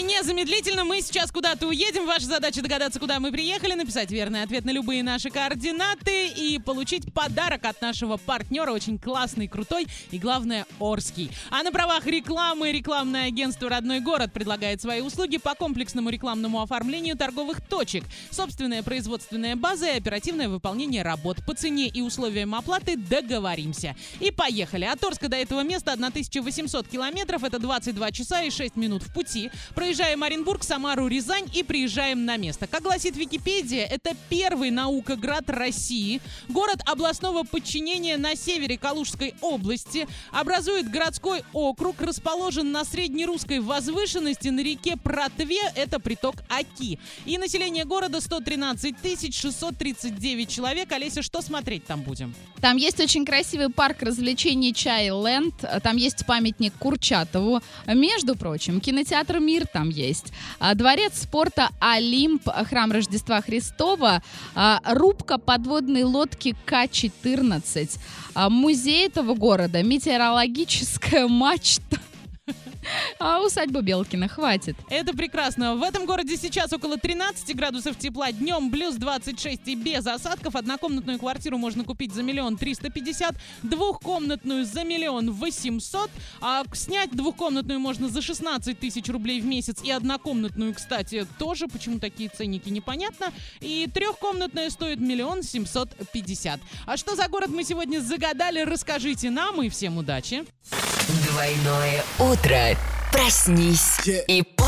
незамедлительно. Мы сейчас куда-то уедем. Ваша задача догадаться, куда мы приехали, написать верный ответ на любые наши координаты и получить подарок от нашего партнера. Очень классный, крутой и, главное, Орский. А на правах рекламы рекламное агентство «Родной город» предлагает свои услуги по комплексному рекламному оформлению торговых точек. Собственная производственная база и оперативное выполнение работ. По цене и условиям оплаты договоримся. И поехали. От Орска до этого места 1800 километров. Это 22 часа и 6 минут в пути. Проезжаем Оренбург, Самару, Рязань и приезжаем на место. Как гласит Википедия, это первый наукоград России. Город областного подчинения на севере Калужской области. Образует городской округ, расположен на среднерусской возвышенности на реке Протве, это приток Аки. И население города 113 639 человек. Олеся, что смотреть там будем? Там есть очень красивый парк развлечений Чайленд. Там есть памятник Курчатову. Между прочим, кинотеатр «Мир» там есть. А, Дворец спорта «Олимп», храм Рождества Христова, а, рубка подводной лодки К-14, а, музей этого города, метеорологическая мачта, а усадьба Белкина хватит. Это прекрасно. В этом городе сейчас около 13 градусов тепла. Днем плюс 26 и без осадков. Однокомнатную квартиру можно купить за миллион триста пятьдесят, двухкомнатную за миллион восемьсот. А снять двухкомнатную можно за 16 тысяч рублей в месяц. И однокомнатную, кстати, тоже. Почему такие ценники, непонятно. И трехкомнатная стоит миллион семьсот пятьдесят. А что за город мы сегодня загадали, расскажите нам и всем удачи. Двойное утро. Проснись и пой,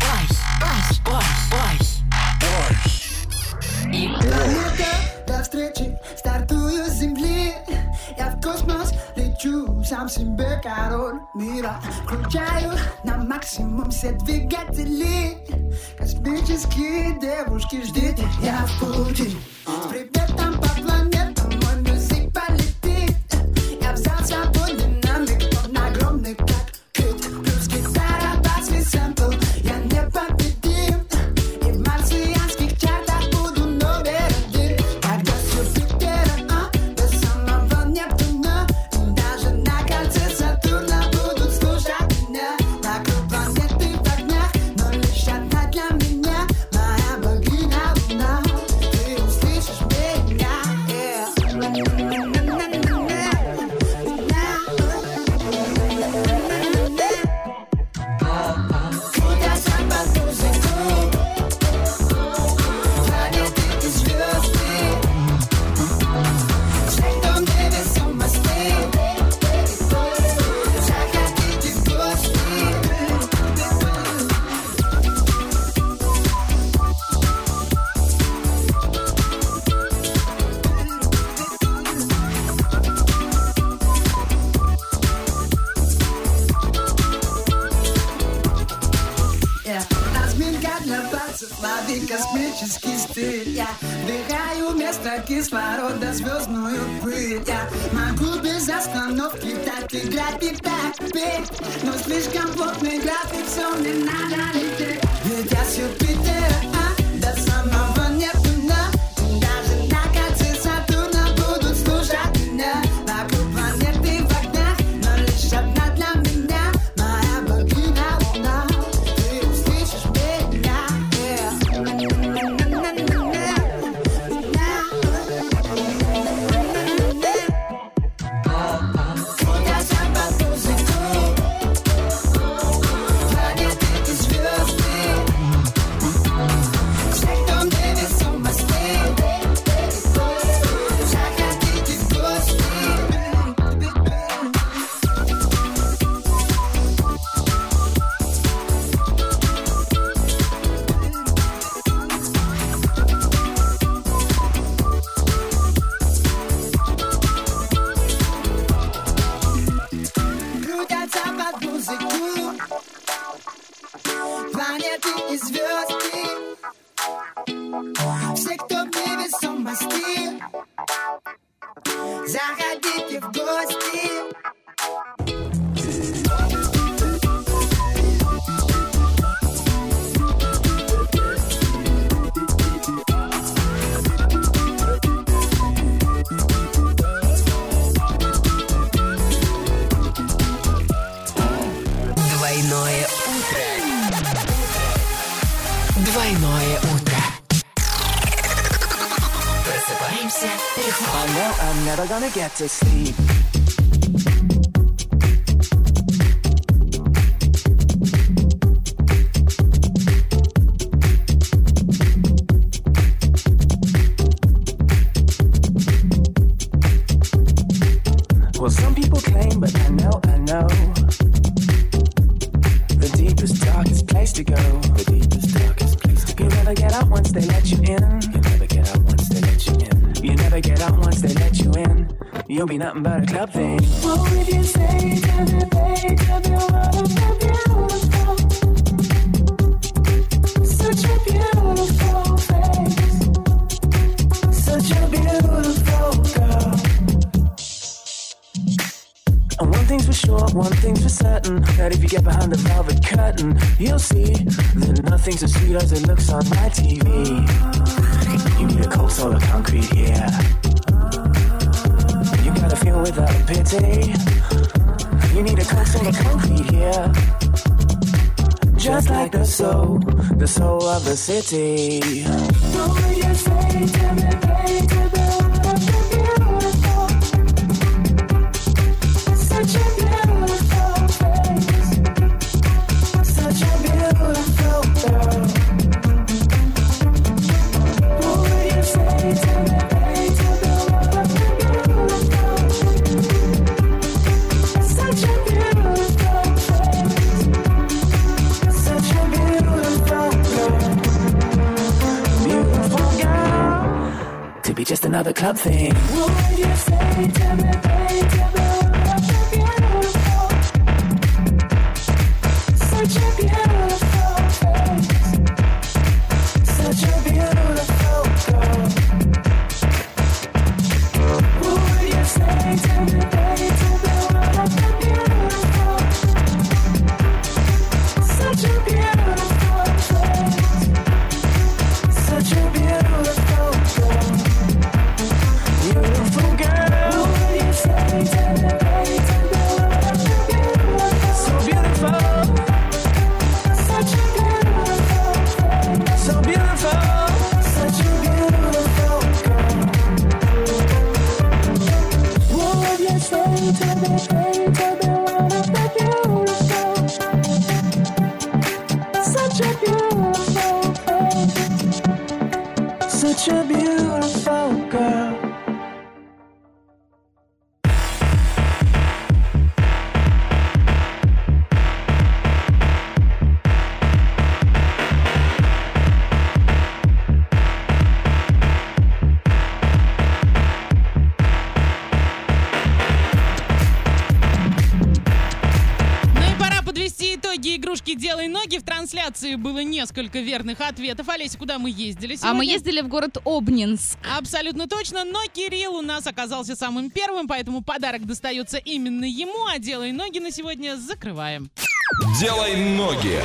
пой, пой, пой, пой. И Планета до встречи, стартую с земли. Я в космос лечу, сам себе король мира. Включаю на максимум все двигатели. Космические девушки, ждите, я в пути лови космический стиль. Я вдыхаю вместо кислорода звездную пыль. Я могу без остановки так играть и так петь. Но слишком плотный график, все, мне надо лететь. Ведь я с Юпитера, а, до самого Планеты и звезды Двойное утро. Просыпаемся легко. I know I'm never gonna get to sleep. Never get out once they let you in. You'll be nothing but a club thing. What would you say to the day to the world beautiful? Such a beautiful face. Such a beautiful girl. And one thing's for sure, one thing's for certain That if you get behind the velvet curtain You'll see that nothing's as sweet as it looks on my TV You need a cold soul of concrete, yeah day. You need a custom to complete here. Just like the soul, the soul of the city. Don't you say, tell me, baby, baby. Another club thing. Would you say me, babe, should be «Делай ноги». В трансляции было несколько верных ответов. Олеся, куда мы ездили сегодня? А мы ездили в город Обнинск. Абсолютно точно, но Кирилл у нас оказался самым первым, поэтому подарок достается именно ему, а «Делай ноги» на сегодня закрываем. Делай ноги.